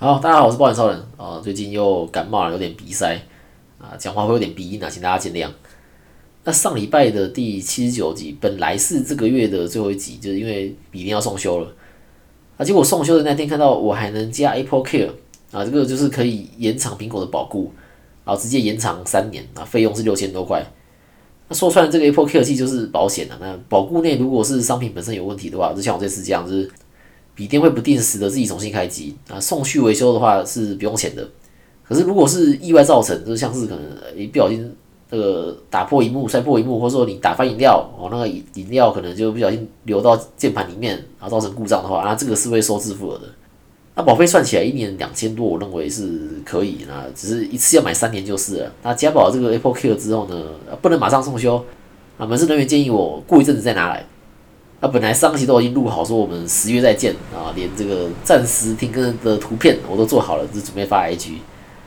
好，大家好，我是保险超人啊。最近又感冒了，有点鼻塞啊，讲话会有点鼻音啊，请大家见谅。那上礼拜的第七十九集本来是这个月的最后一集，就是因为一定要送修了啊。结果送修的那天看到我还能加 Apple Care 啊，这个就是可以延长苹果的保固，然后直接延长三年啊，费用是六千多块。那说穿了，这个 Apple Care 器就是保险的。那保固内如果是商品本身有问题的话，就像我这次这样，就是笔电会不定时的自己重新开机啊。送去维修的话是不用钱的。可是如果是意外造成，就是像是可能一不小心这个打破荧幕、摔破荧幕，或者说你打翻饮料哦，那个饮饮料可能就不小心流到键盘里面，然后造成故障的话，那这个是会收支付额的。那保费算起来一年两千多，我认为是可以。那只是一次要买三年就是了。那加保这个 Apple Care 之后呢，不能马上送修。啊，门市人员建议我过一阵子再拿来。那本来上期都已经录好，说我们十月再见啊，连这个暂时停更的图片我都做好了，就准备发 IG。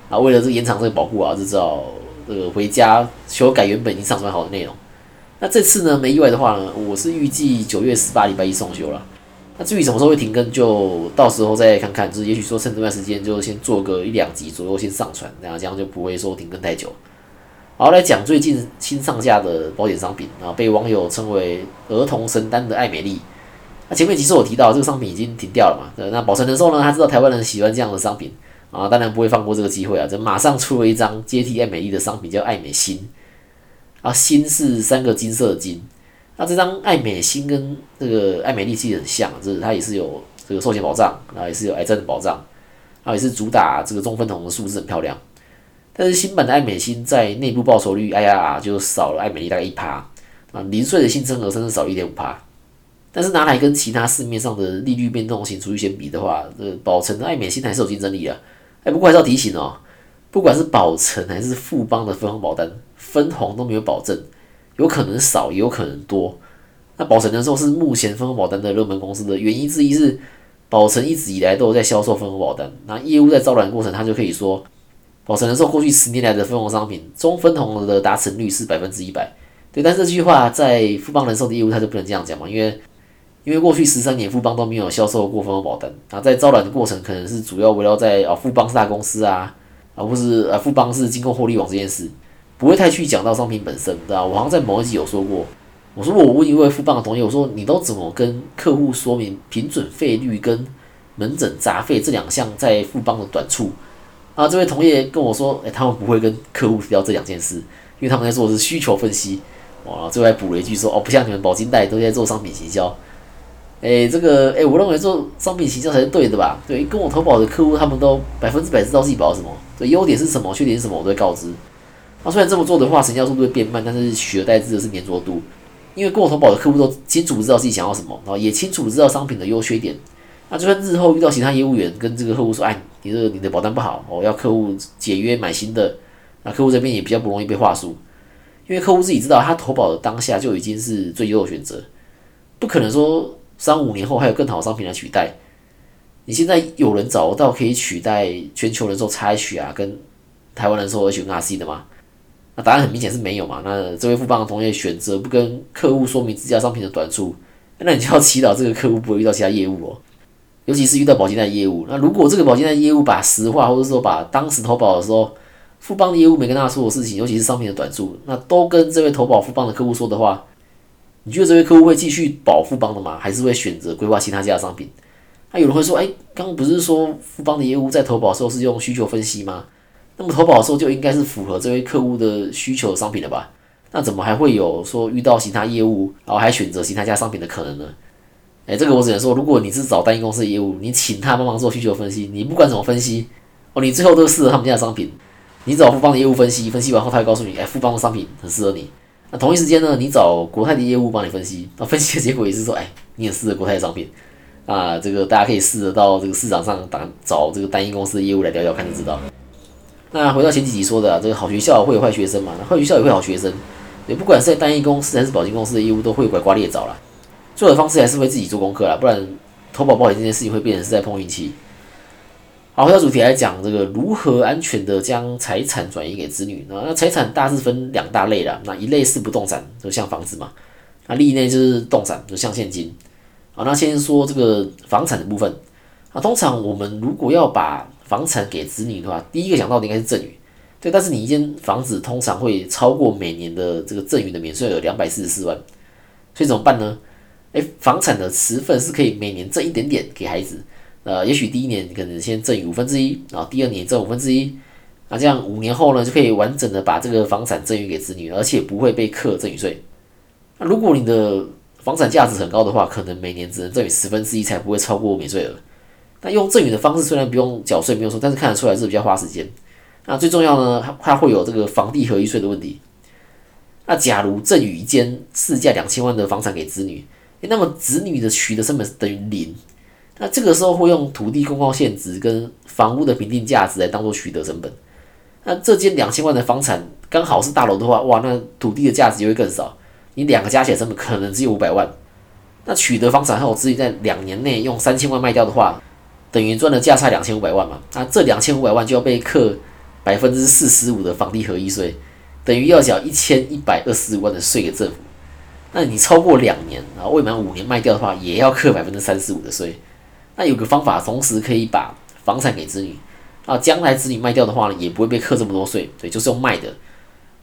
啊，为了这延长这个保护啊，就知道这个回家修改原本已经上传好的内容。那这次呢，没意外的话呢，我是预计九月十八礼拜一送修了。那至于什么时候会停更，就到时候再看看。就是也许说趁这段时间，就先做个一两集左右先上传，然后这样就不会说停更太久。好，来讲最近新上架的保险商品啊，被网友称为“儿童神丹”的爱美丽。那前面其实我提到这个商品已经停掉了嘛？那保存人寿呢，他知道台湾人喜欢这样的商品啊，当然不会放过这个机会啊，就马上出了一张接替爱美丽的商品，叫爱美心。啊，心是三个金色的金。那这张爱美心跟这个爱美丽其实很像，就是它也是有这个寿险保障，然后也是有癌症的保障，然后也是主打这个中分红的数字很漂亮。但是新版的爱美心在内部报酬率 IRR 就少了爱美丽大概一趴啊，零碎的新增额甚至少一点五趴。但是拿来跟其他市面上的利率变动型储蓄险比的话，这保诚的爱美心还是有竞争力的。哎，不过还是要提醒哦，不管是保诚还是富邦的分红保单，分红都没有保证。有可能少，也有可能多。那保诚人寿是目前分红保单的热门公司的原因之一是，保诚一直以来都有在销售分红保单。那业务在招揽过程，他就可以说，保诚人寿过去十年来的分红商品中分红的达成率是百分之一百。对，但这句话在富邦人寿的业务他就不能这样讲嘛，因为因为过去十三年富邦都没有销售过分红保单。啊，在招揽的过程可能是主要围绕在啊富邦是大公司啊，而不是啊富邦是经过获利网这件事。不会太去讲到商品本身，对吧？我好像在某一集有说过，我说我问一位富邦的同业，我说你都怎么跟客户说明平准费率跟门诊杂费这两项在富邦的短处？啊，这位同业跟我说，诶，他们不会跟客户提到这两件事，因为他们在做的是需求分析。哇，最后还补了一句说，哦，不像你们保金贷都在做商品行销。诶，这个，诶，我认为做商品行销才是对的吧？对，跟我投保的客户，他们都百分之百知道自己保什么，对，优点是什么，缺点是什么，我都会告知。那虽然这么做的话，成交速度会变慢，但是取而代之的是粘着度。因为跟我投保的客户都清楚知道自己想要什么，然后也清楚知道商品的优缺点。那就算日后遇到其他业务员跟这个客户说：“哎，你这你的保单不好，我要客户解约买新的。”那客户这边也比较不容易被话术，因为客户自己知道他投保的当下就已经是最优的选择，不可能说三五年后还有更好的商品来取代。你现在有人找到可以取代全球人寿 H 啊，跟台湾人寿 HNRC 的吗？那答案很明显是没有嘛？那这位富邦的同业选择不跟客户说明自家商品的短处，那你就要祈祷这个客户不会遇到其他业务哦，尤其是遇到保金贷业务。那如果这个保金贷业务把实话，或者说把当时投保的时候富邦的业务没跟他说的事情，尤其是商品的短处，那都跟这位投保富邦的客户说的话，你觉得这位客户会继续保富邦的吗？还是会选择规划其他家的商品？那有人会说，哎，刚不是说富邦的业务在投保的时候是用需求分析吗？那么投保的时候就应该是符合这位客户的需求商品了吧？那怎么还会有说遇到其他业务，然后还选择其他家商品的可能呢？哎，这个我只能说，如果你是找单一公司的业务，你请他帮忙做需求分析，你不管怎么分析，哦，你最后都适合他们家的商品。你找富邦的业务分析，分析完后他会告诉你，哎，富邦的商品很适合你。那同一时间呢，你找国泰的业务帮你分析，那分析的结果也是说，哎，你也适合国泰的商品。啊，这个大家可以试着到这个市场上打找这个单一公司的业务来聊聊看，就知道。那回到前几集说的，这个好学校会有坏学生嘛？那坏学校也会好学生，也不管是在单一公司还是保金公司的业务，都会拐瓜裂枣啦。最好的方式还是会自己做功课啦，不然投保保险这件事情会变成是在碰运气。好，回到主题来讲，这个如何安全的将财产转移给子女？那那财产大致分两大类啦。那一类是不动产，就像房子嘛。那另一类就是动产，就像现金。好，那先说这个房产的部分。啊，通常我们如果要把房产给子女的话，第一个想到的应该是赠与，对。但是你一间房子通常会超过每年的这个赠与的免税额两百四十四万，所以怎么办呢？诶，房产的持份是可以每年赠一点点给孩子，呃，也许第一年可能先赠与五分之一，然后第二年赠五分之一，那这样五年后呢，就可以完整的把这个房产赠与给子女，而且不会被课赠与税。那如果你的房产价值很高的话，可能每年只能赠与十分之一，才不会超过免税额。那用赠与的方式虽然不用缴税，没有错，但是看得出来是比较花时间。那最重要呢，它会有这个房地合一税的问题。那假如赠与一间市价两千万的房产给子女，那么子女的取得成本是等于零。那这个时候会用土地公告现值跟房屋的评定价值来当做取得成本。那这间两千万的房产刚好是大楼的话，哇，那土地的价值就会更少。你两个加起来成本可能只有五百万。那取得房产后，自己在两年内用三千万卖掉的话，等于赚了价差两千五百万嘛？那这两千五百万就要被课百分之四十五的房地合一税，等于要缴一千一百二十五万的税给政府。那你超过两然后未满五年卖掉的话，也要扣百分之三十五的税。那有个方法，同时可以把房产给子女，啊，将来子女卖掉的话呢，也不会被扣这么多税。对，就是用卖的，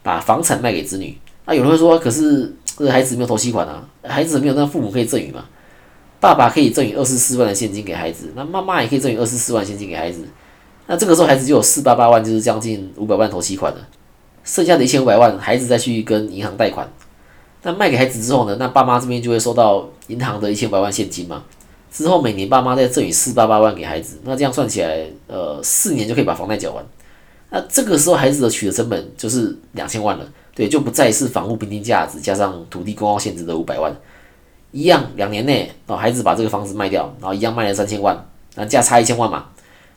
把房产卖给子女。那有人会说，可是这孩子没有投期款啊，孩子没有那父母可以赠与嘛？爸爸可以赠与二十四万的现金给孩子，那妈妈也可以赠与二十四万现金给孩子，那这个时候孩子就有四八八万，就是将近五百万投期款了，剩下的一千五百万，孩子再去跟银行贷款。那卖给孩子之后呢，那爸妈这边就会收到银行的一千五百万现金嘛，之后每年爸妈再赠与四八八万给孩子，那这样算起来，呃，四年就可以把房贷缴完。那这个时候孩子的取得成本就是两千万了，对，就不再是房屋评定价值加上土地公告限制的五百万。一样，两年内哦，孩子把这个房子卖掉，然后一样卖了三千万，那价差一千万嘛，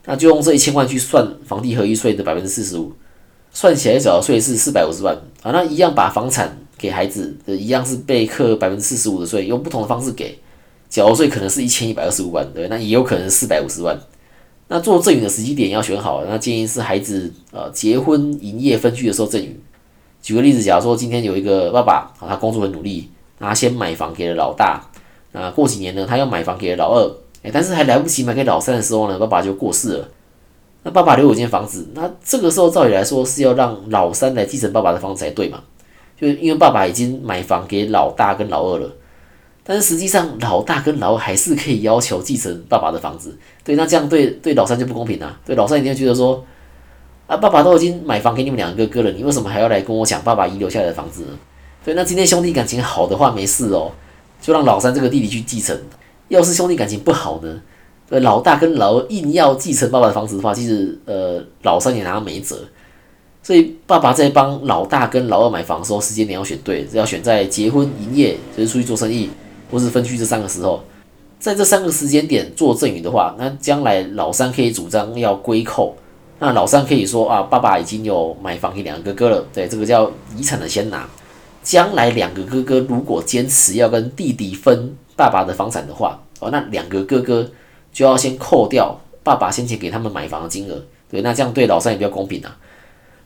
那就用这一千万去算房地合一税的百分之四十五，算起来缴的税是四百五十万啊，那一样把房产给孩子的，一样是被课百分之四十五的税，用不同的方式给，缴税可能是一千一百二十五万，对，那也有可能四百五十万。那做赠与的时机点要选好，那建议是孩子呃结婚营业分居的时候赠与。举个例子，假如说今天有一个爸爸啊，他工作很努力。他先买房给了老大，那过几年呢，他要买房给了老二，哎，但是还来不及买给老三的时候呢，爸爸就过世了。那爸爸留有间房子，那这个时候照理来说是要让老三来继承爸爸的房子才对嘛？就因为爸爸已经买房给老大跟老二了，但是实际上老大跟老二还是可以要求继承爸爸的房子。对，那这样对对老三就不公平啊！对，老三一定会觉得说，啊，爸爸都已经买房给你们两个哥哥了，你为什么还要来跟我抢爸爸遗留下来的房子呢？对，那今天兄弟感情好的话没事哦，就让老三这个弟弟去继承。要是兄弟感情不好呢，呃，老大跟老二硬要继承爸爸的房子的话，其实呃老三也拿他没辙。所以爸爸在帮老大跟老二买房的时候，时间点要选对，要选在结婚、营业，就是出去做生意或是分居这三个时候。在这三个时间点做赠与的话，那将来老三可以主张要归扣，那老三可以说啊，爸爸已经有买房给两个哥哥了，对，这个叫遗产的先拿。将来两个哥哥如果坚持要跟弟弟分爸爸的房产的话，哦，那两个哥哥就要先扣掉爸爸先前给他们买房的金额，对，那这样对老三也比较公平啊。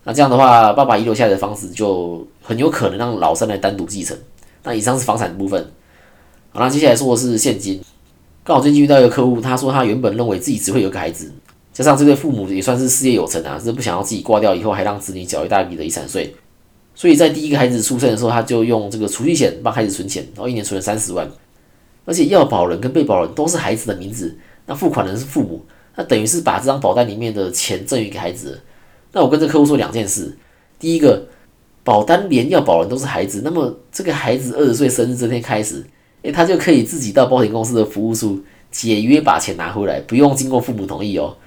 那这样的话，爸爸遗留下来的房子就很有可能让老三来单独继承。那以上是房产的部分，好，那接下来说的是现金。刚好最近遇到一个客户，他说他原本认为自己只会有个孩子，加上这对父母也算是事业有成啊，是不想要自己挂掉以后还让子女缴一大笔的遗产税。所以在第一个孩子出生的时候，他就用这个储蓄险帮孩子存钱，然后一年存了三十万，而且要保人跟被保人都是孩子的名字，那付款人是父母，那等于是把这张保单里面的钱赠予给孩子。那我跟这客户说两件事：第一个，保单连要保人都是孩子，那么这个孩子二十岁生日这天开始，诶，他就可以自己到保险公司的服务处解约把钱拿回来，不用经过父母同意哦，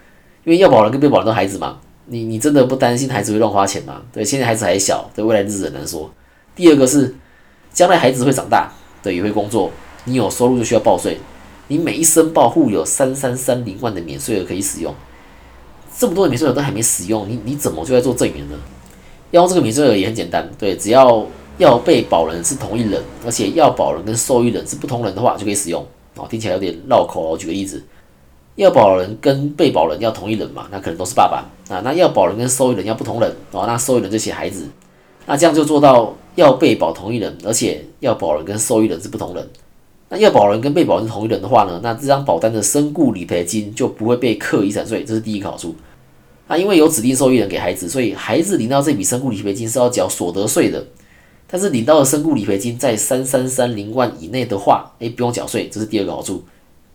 因为要保人跟被保人都孩子嘛。你你真的不担心孩子会乱花钱吗？对，现在孩子还小，对未来日子很难说。第二个是，将来孩子会长大，对，也会工作，你有收入就需要报税，你每一申报户有三三三零万的免税额可以使用，这么多的免税额都还没使用，你你怎么就在做赠与呢？要用这个免税额也很简单，对，只要要被保人是同一人，而且要保人跟受益人是不同人的话，就可以使用。哦，听起来有点绕口哦，举个例子。要保人跟被保人要同一人嘛？那可能都是爸爸啊。那要保人跟受益人要不同人哦。那受益人就写孩子，那这样就做到要被保同一人，而且要保人跟受益人是不同人。那要保人跟被保人是同一人的话呢？那这张保单的身故理赔金就不会被课遗产税，这是第一个好处。那，因为有指定受益人给孩子，所以孩子领到这笔身故理赔金是要缴所得税的。但是领到的身故理赔金在三三三零万以内的话，诶，不用缴税，这是第二个好处。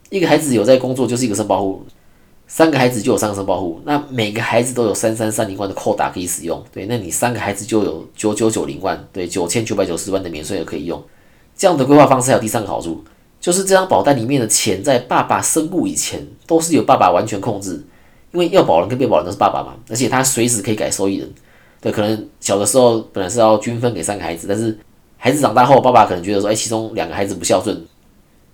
一个孩子有在工作就是一个申报户，三个孩子就有三个申报户，那每个孩子都有三三三零万的扣打可以使用。对，那你三个孩子就有九九九零万，对，九千九百九十万的免税额可以用。这样的规划方式还有第三个好处，就是这张保单里面的钱在爸爸身故以前都是由爸爸完全控制，因为要保人跟被保人都是爸爸嘛，而且他随时可以改受益人。对，可能小的时候本来是要均分给三个孩子，但是孩子长大后，爸爸可能觉得说，哎，其中两个孩子不孝顺，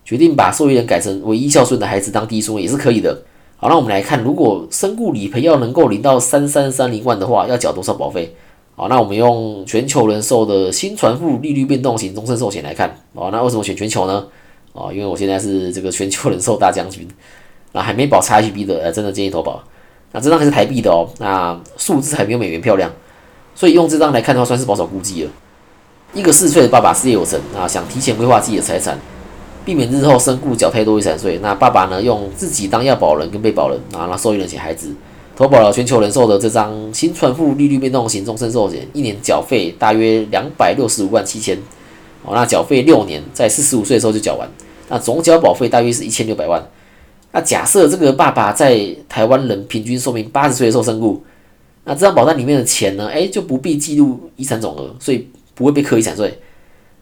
决定把受益人改成唯一孝顺的孩子当第一顺位也是可以的。好，那我们来看，如果身故理赔要能够领到三三三零万的话，要缴多少保费？好，那我们用全球人寿的新传付利率变动型终身寿险来看。哦，那为什么选全球呢？哦，因为我现在是这个全球人寿大将军，那还没保 x H B 的，呃，真的建议投保。那这张还是台币的哦，那数字还没有美元漂亮。所以用这张来看的话，算是保守估计了。一个四岁的爸爸事业有成啊，想提前规划自己的财产，避免日后身故缴太多遗产税。那爸爸呢，用自己当要保人跟被保人啊，那受益人写孩子，投保了全球人寿的这张新传付利率变动型终身寿险，一年缴费大约两百六十五万七千。哦，那缴费六年，在四十五岁的时候就缴完，那总缴保费大约是一千六百万。那假设这个爸爸在台湾人平均寿命八十岁的时候身故。那这张保单里面的钱呢？哎，就不必记录遗产总额，所以不会被课遗产税。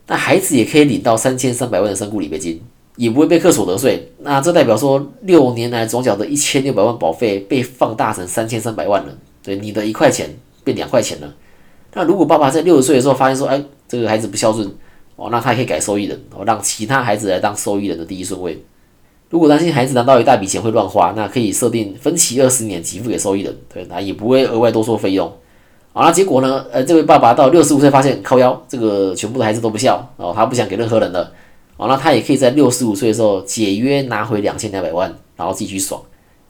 那孩子也可以领到三千三百万的身故理赔金，也不会被课所得税。那这代表说，六年来总缴的一千六百万保费被放大成三千三百万了。对，你的一块钱变两块钱了。那如果爸爸在六十岁的时候发现说，哎，这个孩子不孝顺，哦，那他可以改受益人，哦，让其他孩子来当受益人的第一顺位。如果担心孩子拿到一大笔钱会乱花，那可以设定分期二十年给付给受益人，对，那也不会额外多收费用。好，那结果呢？呃，这位爸爸到六十五岁发现靠腰，这个全部的孩子都不孝，哦，他不想给任何人了。好，那他也可以在六十五岁的时候解约拿回两千两百万，然后自己去爽，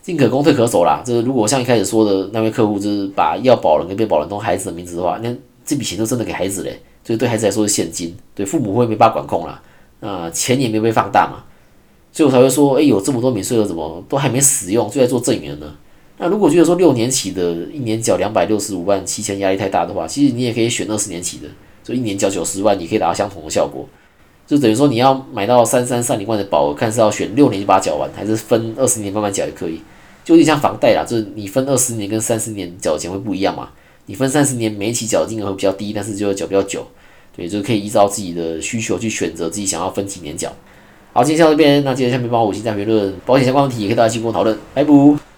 进可攻退可守啦。就是如果像一开始说的那位客户，就是把要保人跟被保人都孩子的名字的话，那这笔钱就真的给孩子嘞，所以对孩子来说是现金，对父母会没办法管控啦，那钱也没被放大嘛。所以我才会说，哎，有这么多免税额，怎么都还没使用，就在做赠与呢？那如果觉得说六年起的，一年缴两百六十五万七千，压力太大的话，其实你也可以选二十年起的，就一年缴九十万，你可以达到相同的效果。就等于说你要买到三三三零万的保额，看是要选六年就把它缴完，还是分二十年慢慢缴也可以。就有点像房贷啦，就是你分二十年跟三十年缴的钱会不一样嘛。你分三十年，每一期缴的金额会比较低，但是就缴比较久。对，就可以依照自己的需求去选择自己想要分几年缴。好，今天到这边，那记得下面帮我五星赞评论，保险相关问题也可以大家进行讨论，拜拜。